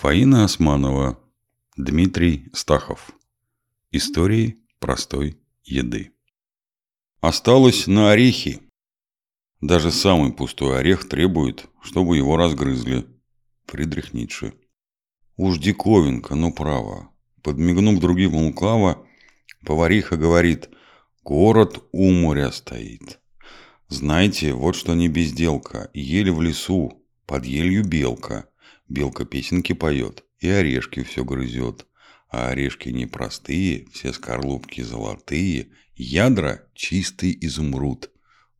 Фаина Османова, Дмитрий Стахов. Истории простой еды. Осталось на орехи. Даже самый пустой орех требует, чтобы его разгрызли. Фридрих Ницше. Уж диковинка, но право. Подмигнув другим лукаво, повариха говорит, город у моря стоит. Знаете, вот что не безделка, ели в лесу, под елью белка – Белка песенки поет и орешки все грызет. А орешки непростые, все скорлупки золотые, ядра чистый изумруд.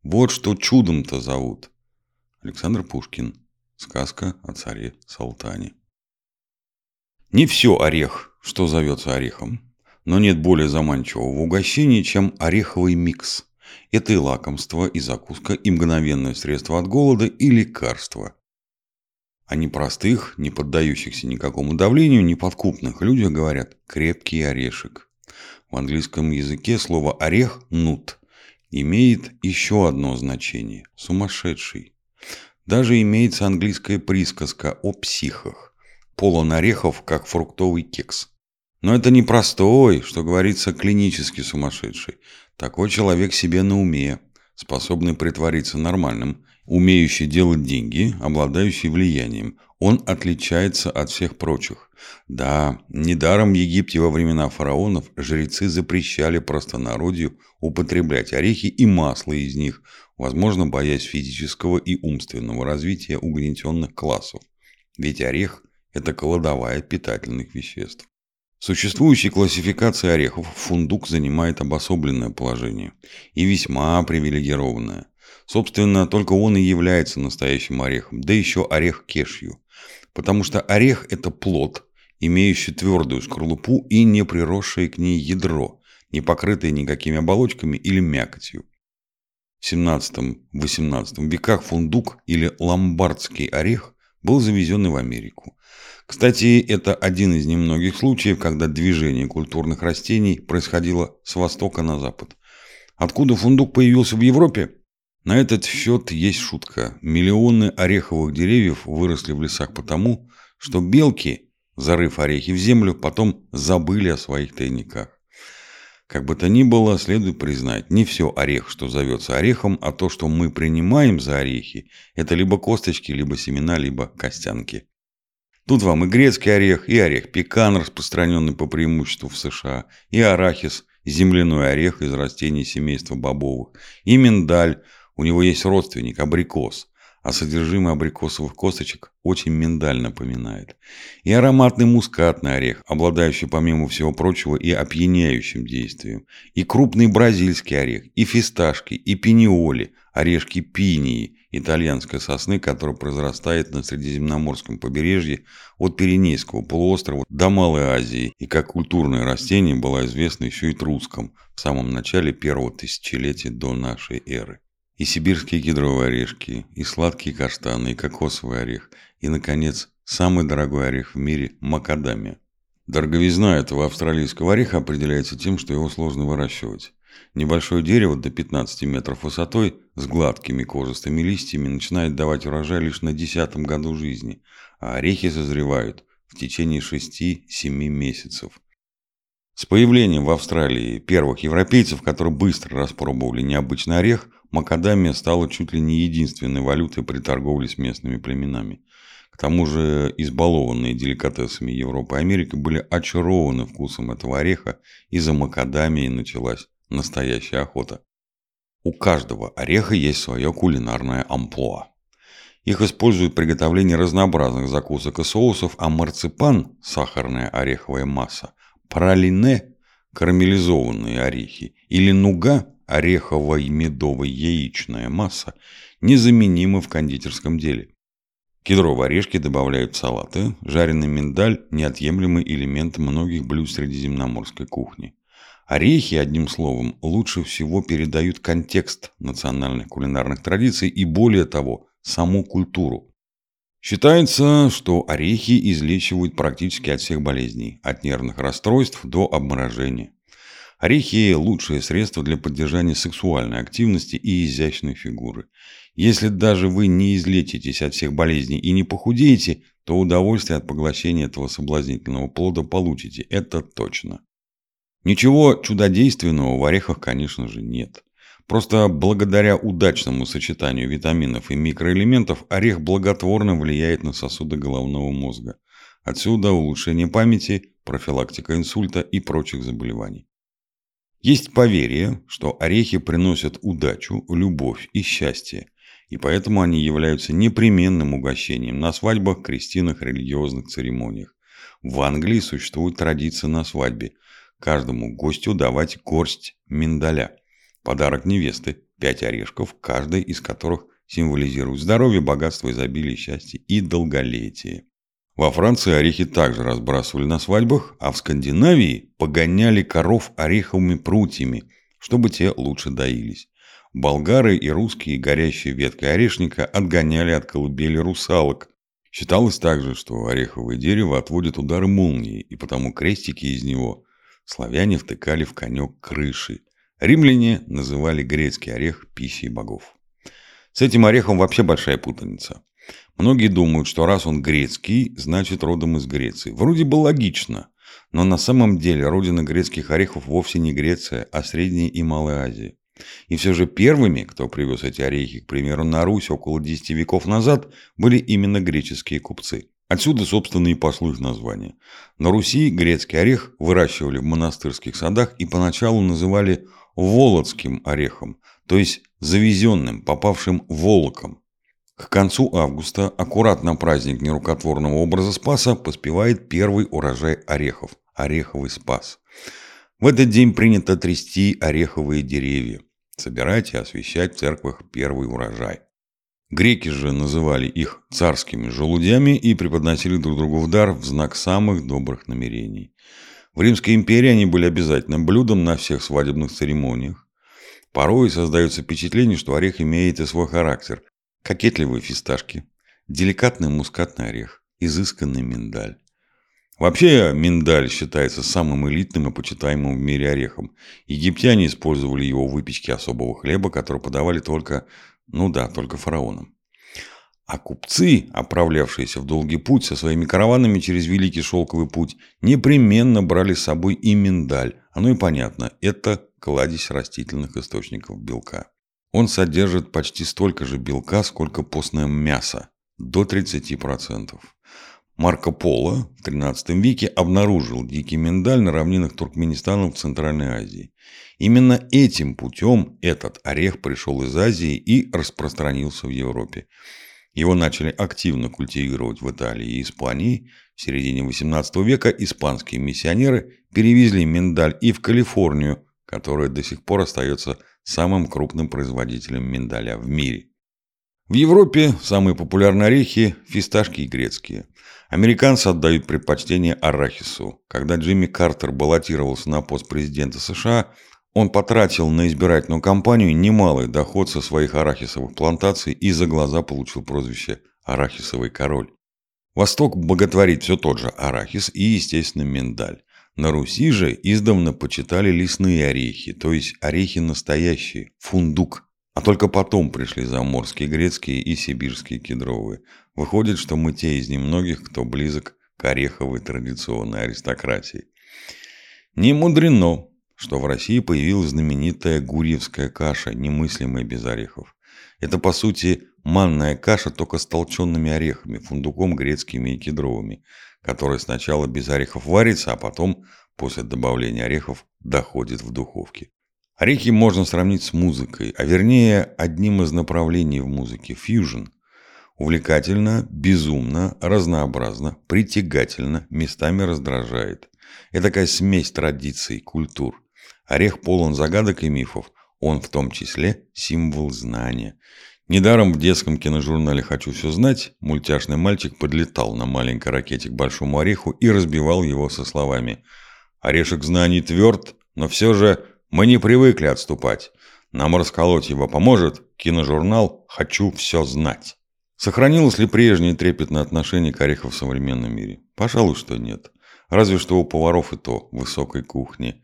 Вот что чудом-то зовут. Александр Пушкин. Сказка о царе Салтане. Не все орех, что зовется орехом, но нет более заманчивого в угощении, чем ореховый микс. Это и лакомство, и закуска, и мгновенное средство от голода, и лекарство – о непростых, не поддающихся никакому давлению, неподкупных людях говорят «крепкий орешек». В английском языке слово «орех» – «нут» имеет еще одно значение – «сумасшедший». Даже имеется английская присказка о психах. Полон орехов, как фруктовый кекс. Но это не простой, что говорится, клинически сумасшедший. Такой человек себе на уме, способный притвориться нормальным, умеющий делать деньги, обладающий влиянием. Он отличается от всех прочих. Да, недаром в Египте во времена фараонов жрецы запрещали простонародью употреблять орехи и масло из них, возможно, боясь физического и умственного развития угнетенных классов. Ведь орех – это кладовая питательных веществ. Существующей классификации орехов фундук занимает обособленное положение и весьма привилегированное. Собственно, только он и является настоящим орехом, да еще орех кешью. Потому что орех – это плод, имеющий твердую скорлупу и не приросшее к ней ядро, не покрытое никакими оболочками или мякотью. В 17-18 веках фундук или ломбардский орех был завезен в Америку. Кстати, это один из немногих случаев, когда движение культурных растений происходило с востока на запад. Откуда фундук появился в Европе? На этот счет есть шутка. Миллионы ореховых деревьев выросли в лесах потому, что белки, зарыв орехи в землю, потом забыли о своих тайниках. Как бы то ни было, следует признать, не все орех, что зовется орехом, а то, что мы принимаем за орехи, это либо косточки, либо семена, либо костянки. Тут вам и грецкий орех, и орех пекан, распространенный по преимуществу в США, и арахис, земляной орех из растений семейства бобовых, и миндаль, у него есть родственник, абрикос, а содержимое абрикосовых косточек очень миндаль напоминает. И ароматный мускатный орех, обладающий, помимо всего прочего, и опьяняющим действием. И крупный бразильский орех, и фисташки, и пиниоли, орешки пинии, итальянской сосны, которая произрастает на Средиземноморском побережье от Пиренейского полуострова до Малой Азии, и как культурное растение была известна еще и трускам в самом начале первого тысячелетия до нашей эры и сибирские кедровые орешки, и сладкие каштаны, и кокосовый орех, и, наконец, самый дорогой орех в мире – макадамия. Дороговизна этого австралийского ореха определяется тем, что его сложно выращивать. Небольшое дерево до 15 метров высотой с гладкими кожистыми листьями начинает давать урожай лишь на десятом году жизни, а орехи созревают в течение 6-7 месяцев. С появлением в Австралии первых европейцев, которые быстро распробовали необычный орех – Макадамия стала чуть ли не единственной валютой при торговле с местными племенами. К тому же избалованные деликатесами Европы и Америки были очарованы вкусом этого ореха, и за макадамией началась настоящая охота. У каждого ореха есть свое кулинарное амплуа. Их используют в приготовлении разнообразных закусок и соусов, а марципан – сахарная ореховая масса, пралине – карамелизованные орехи или нуга ореховая медовая яичная масса незаменимы в кондитерском деле. Кедровые орешки добавляют в салаты, жареный миндаль – неотъемлемый элемент многих блюд средиземноморской кухни. Орехи, одним словом, лучше всего передают контекст национальных кулинарных традиций и, более того, саму культуру. Считается, что орехи излечивают практически от всех болезней, от нервных расстройств до обморожения. Орехи – лучшее средство для поддержания сексуальной активности и изящной фигуры. Если даже вы не излечитесь от всех болезней и не похудеете, то удовольствие от поглощения этого соблазнительного плода получите, это точно. Ничего чудодейственного в орехах, конечно же, нет. Просто благодаря удачному сочетанию витаминов и микроэлементов орех благотворно влияет на сосуды головного мозга. Отсюда улучшение памяти, профилактика инсульта и прочих заболеваний. Есть поверье, что орехи приносят удачу, любовь и счастье, и поэтому они являются непременным угощением на свадьбах, крестинах, религиозных церемониях. В Англии существует традиция на свадьбе каждому гостю давать горсть миндаля – Подарок невесты – пять орешков, каждый из которых символизирует здоровье, богатство, изобилие, счастье и долголетие. Во Франции орехи также разбрасывали на свадьбах, а в Скандинавии погоняли коров ореховыми прутьями, чтобы те лучше доились. Болгары и русские горящие веткой орешника отгоняли от колыбели русалок. Считалось также, что ореховое дерево отводит удары молнии, и потому крестики из него славяне втыкали в конек крыши. Римляне называли грецкий орех пищей богов. С этим орехом вообще большая путаница. Многие думают, что раз он грецкий, значит родом из Греции. Вроде бы логично, но на самом деле родина грецких орехов вовсе не Греция, а Средняя и Малая Азия. И все же первыми, кто привез эти орехи, к примеру, на Русь около 10 веков назад, были именно греческие купцы. Отсюда, собственно, и пошло название. На Руси грецкий орех выращивали в монастырских садах и поначалу называли володским орехом, то есть завезенным, попавшим волоком. К концу августа, аккуратно праздник нерукотворного образа Спаса, поспевает первый урожай орехов – ореховый Спас. В этот день принято трясти ореховые деревья, собирать и освещать в церквах первый урожай. Греки же называли их царскими желудями и преподносили друг другу в дар в знак самых добрых намерений. В Римской империи они были обязательным блюдом на всех свадебных церемониях. Порой создается впечатление, что орех имеет и свой характер. Кокетливые фисташки, деликатный мускатный орех, изысканный миндаль. Вообще миндаль считается самым элитным и почитаемым в мире орехом. Египтяне использовали его в выпечке особого хлеба, который подавали только, ну да, только фараонам. А купцы, отправлявшиеся в долгий путь со своими караванами через Великий Шелковый путь, непременно брали с собой и миндаль. Оно и понятно, это кладезь растительных источников белка. Он содержит почти столько же белка, сколько постное мясо, до 30%. Марко Поло в XIII веке обнаружил дикий миндаль на равнинах Туркменистана в Центральной Азии. Именно этим путем этот орех пришел из Азии и распространился в Европе. Его начали активно культивировать в Италии и Испании. В середине XVIII века испанские миссионеры перевезли миндаль и в Калифорнию, которая до сих пор остается самым крупным производителем миндаля в мире. В Европе самые популярные орехи – фисташки и грецкие. Американцы отдают предпочтение арахису. Когда Джимми Картер баллотировался на пост президента США – он потратил на избирательную кампанию немалый доход со своих арахисовых плантаций и за глаза получил прозвище «Арахисовый король». Восток боготворит все тот же арахис и, естественно, миндаль. На Руси же издавна почитали лесные орехи, то есть орехи настоящие, фундук. А только потом пришли заморские грецкие и сибирские кедровые. Выходит, что мы те из немногих, кто близок к ореховой традиционной аристократии. Не мудрено, что в России появилась знаменитая гурьевская каша, немыслимая без орехов. Это, по сути, манная каша только с толченными орехами, фундуком, грецкими и кедровыми, которая сначала без орехов варится, а потом, после добавления орехов, доходит в духовке. Орехи можно сравнить с музыкой, а вернее одним из направлений в музыке – фьюжн. Увлекательно, безумно, разнообразно, притягательно, местами раздражает. Это такая смесь традиций, культур – Орех полон загадок и мифов. Он в том числе символ знания. Недаром в детском киножурнале «Хочу все знать» мультяшный мальчик подлетал на маленькой ракете к большому ореху и разбивал его со словами «Орешек знаний тверд, но все же мы не привыкли отступать. Нам расколоть его поможет киножурнал «Хочу все знать». Сохранилось ли прежнее трепетное отношение к ореху в современном мире? Пожалуй, что нет. Разве что у поваров и то высокой кухни.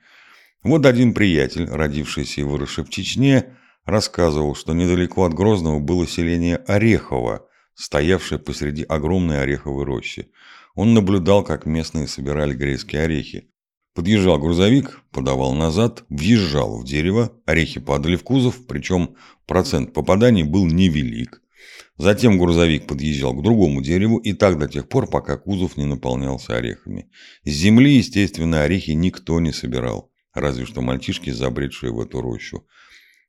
Вот один приятель, родившийся и выросший в Чечне, рассказывал, что недалеко от Грозного было селение Орехово, стоявшее посреди огромной ореховой рощи. Он наблюдал, как местные собирали грецкие орехи. Подъезжал грузовик, подавал назад, въезжал в дерево, орехи падали в кузов, причем процент попаданий был невелик. Затем грузовик подъезжал к другому дереву и так до тех пор, пока кузов не наполнялся орехами. С земли, естественно, орехи никто не собирал, разве что мальчишки, забредшие в эту рощу.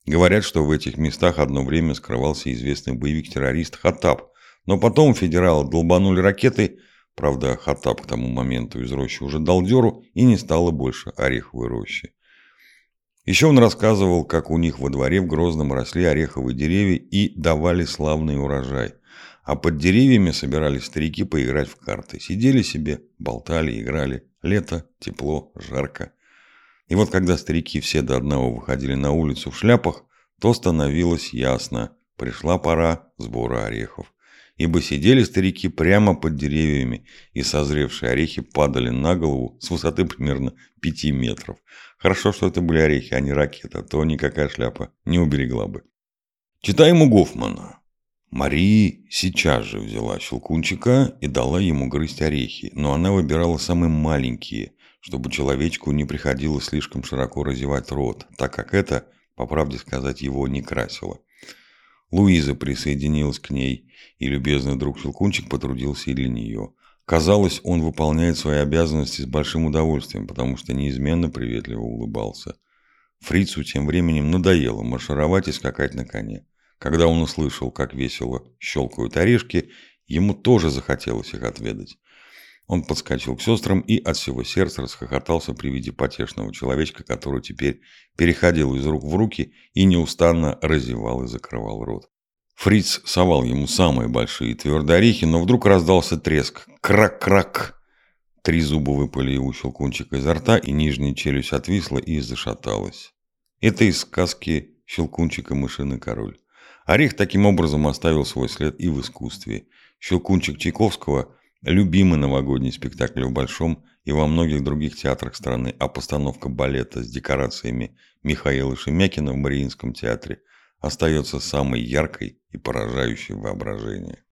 Говорят, что в этих местах одно время скрывался известный боевик-террорист Хаттаб, но потом федералы долбанули ракеты, правда, Хаттаб к тому моменту из рощи уже дал дёру и не стало больше ореховой рощи. Еще он рассказывал, как у них во дворе в Грозном росли ореховые деревья и давали славный урожай. А под деревьями собирались старики поиграть в карты. Сидели себе, болтали, играли. Лето, тепло, жарко. И вот когда старики все до одного выходили на улицу в шляпах, то становилось ясно. Пришла пора сбора орехов ибо сидели старики прямо под деревьями, и созревшие орехи падали на голову с высоты примерно 5 метров. Хорошо, что это были орехи, а не ракета, то никакая шляпа не уберегла бы. Читаем у Гофмана. Мария сейчас же взяла щелкунчика и дала ему грызть орехи, но она выбирала самые маленькие, чтобы человечку не приходилось слишком широко разевать рот, так как это, по правде сказать, его не красило. Луиза присоединилась к ней, и любезный друг Щелкунчик потрудился и для нее. Казалось, он выполняет свои обязанности с большим удовольствием, потому что неизменно приветливо улыбался. Фрицу тем временем надоело маршировать и скакать на коне. Когда он услышал, как весело щелкают орешки, ему тоже захотелось их отведать. Он подскочил к сестрам и от всего сердца расхохотался при виде потешного человечка, который теперь переходил из рук в руки и неустанно разевал и закрывал рот. Фриц совал ему самые большие твердые орехи, но вдруг раздался треск. Крак-крак! Три зуба выпали у щелкунчика изо рта, и нижняя челюсть отвисла и зашаталась. Это из сказки «Щелкунчик и мышиный король». Орех таким образом оставил свой след и в искусстве. Щелкунчик Чайковского – Любимый новогодний спектакль в Большом и во многих других театрах страны, а постановка балета с декорациями Михаила Шемякина в Мариинском театре остается самой яркой и поражающей воображение.